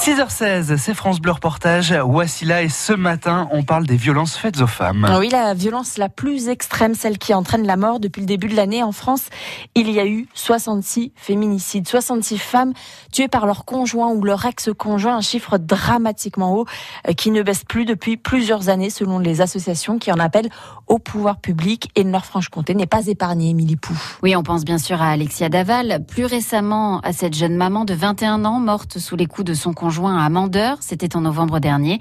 6h16, c'est France Bleu Reportage. Wassila et ce matin, on parle des violences faites aux femmes. Oui, la violence la plus extrême, celle qui entraîne la mort depuis le début de l'année en France. Il y a eu 66 féminicides, 66 femmes tuées par leur conjoint ou leur ex-conjoint, un chiffre dramatiquement haut euh, qui ne baisse plus depuis plusieurs années selon les associations qui en appellent au pouvoir public et Nord-Franche-Comté n'est pas épargnée, Émilie Pou. Oui, on pense bien sûr à Alexia Daval, plus récemment à cette jeune maman de 21 ans morte sous les coups de son conjoint conjoint à Mandeur, c'était en novembre dernier.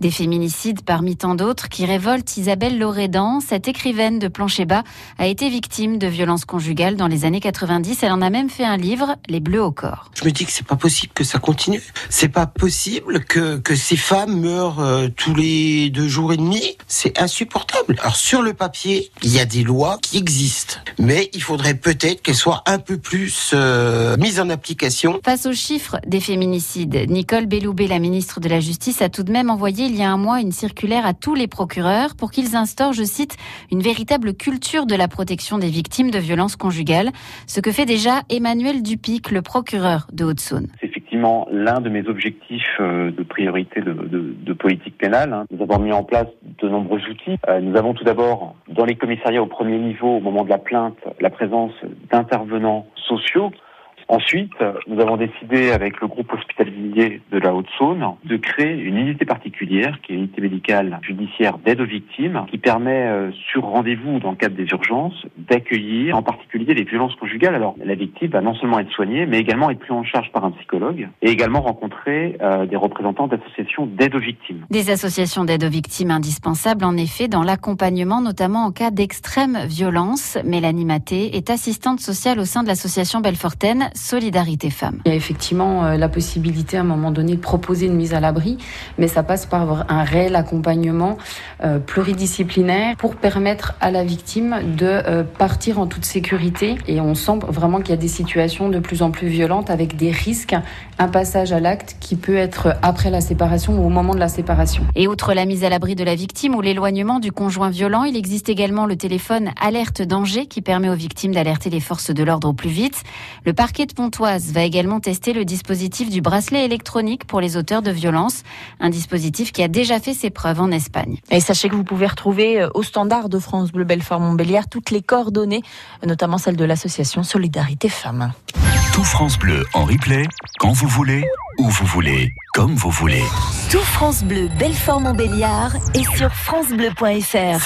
Des féminicides parmi tant d'autres qui révoltent Isabelle Loredan, cette écrivaine de plancher bas, a été victime de violences conjugales dans les années 90. Elle en a même fait un livre, Les Bleus au corps. Je me dis que c'est pas possible que ça continue. C'est pas possible que, que ces femmes meurent euh, tous les deux jours et demi. C'est insupportable. Alors sur le papier, il y a des lois qui existent, mais il faudrait peut-être qu'elles soient un peu plus euh, mises en application. Face aux chiffres des féminicides, Nicole Belloubet, la ministre de la Justice, a tout de même envoyé il y a un mois une circulaire à tous les procureurs pour qu'ils instaurent, je cite, une véritable culture de la protection des victimes de violences conjugales, ce que fait déjà Emmanuel Dupic, le procureur de Haute-Saône C'est effectivement l'un de mes objectifs euh, de priorité de politique pénale. Hein. Nous avons mis en place de nombreux outils. Euh, nous avons tout d'abord, dans les commissariats au premier niveau, au moment de la plainte, la présence d'intervenants sociaux Ensuite, nous avons décidé avec le groupe hospitalier de la Haute-Saône de créer une unité particulière qui est l'unité médicale judiciaire d'aide aux victimes qui permet euh, sur rendez-vous dans le cadre des urgences d'accueillir en particulier les violences conjugales. Alors la victime va non seulement être soignée mais également être prise en charge par un psychologue et également rencontrer euh, des représentants d'associations d'aide aux victimes. Des associations d'aide aux victimes indispensables en effet dans l'accompagnement notamment en cas d'extrême violence. Mélanie Maté est assistante sociale au sein de l'association Belfortaine Solidarité Femmes. Il y a effectivement euh, la possibilité à un moment donné de proposer une mise à l'abri, mais ça passe par un réel accompagnement euh, pluridisciplinaire pour permettre à la victime de euh, partir en toute sécurité. Et on sent vraiment qu'il y a des situations de plus en plus violentes avec des risques, un passage à l'acte qui peut être après la séparation ou au moment de la séparation. Et outre la mise à l'abri de la victime ou l'éloignement du conjoint violent, il existe également le téléphone alerte danger qui permet aux victimes d'alerter les forces de l'ordre au plus vite. Le parquet de Pontoise va également tester le dispositif du bracelet électronique pour les auteurs de violences, un dispositif qui a déjà fait ses preuves en Espagne. Et sachez que vous pouvez retrouver euh, au standard de France Bleu Belfort Montbéliard toutes les coordonnées, notamment celles de l'association Solidarité Femmes. Tout France Bleu en replay, quand vous voulez, où vous voulez, comme vous voulez. Tout France Bleu Belfort Montbéliard est sur francebleu.fr.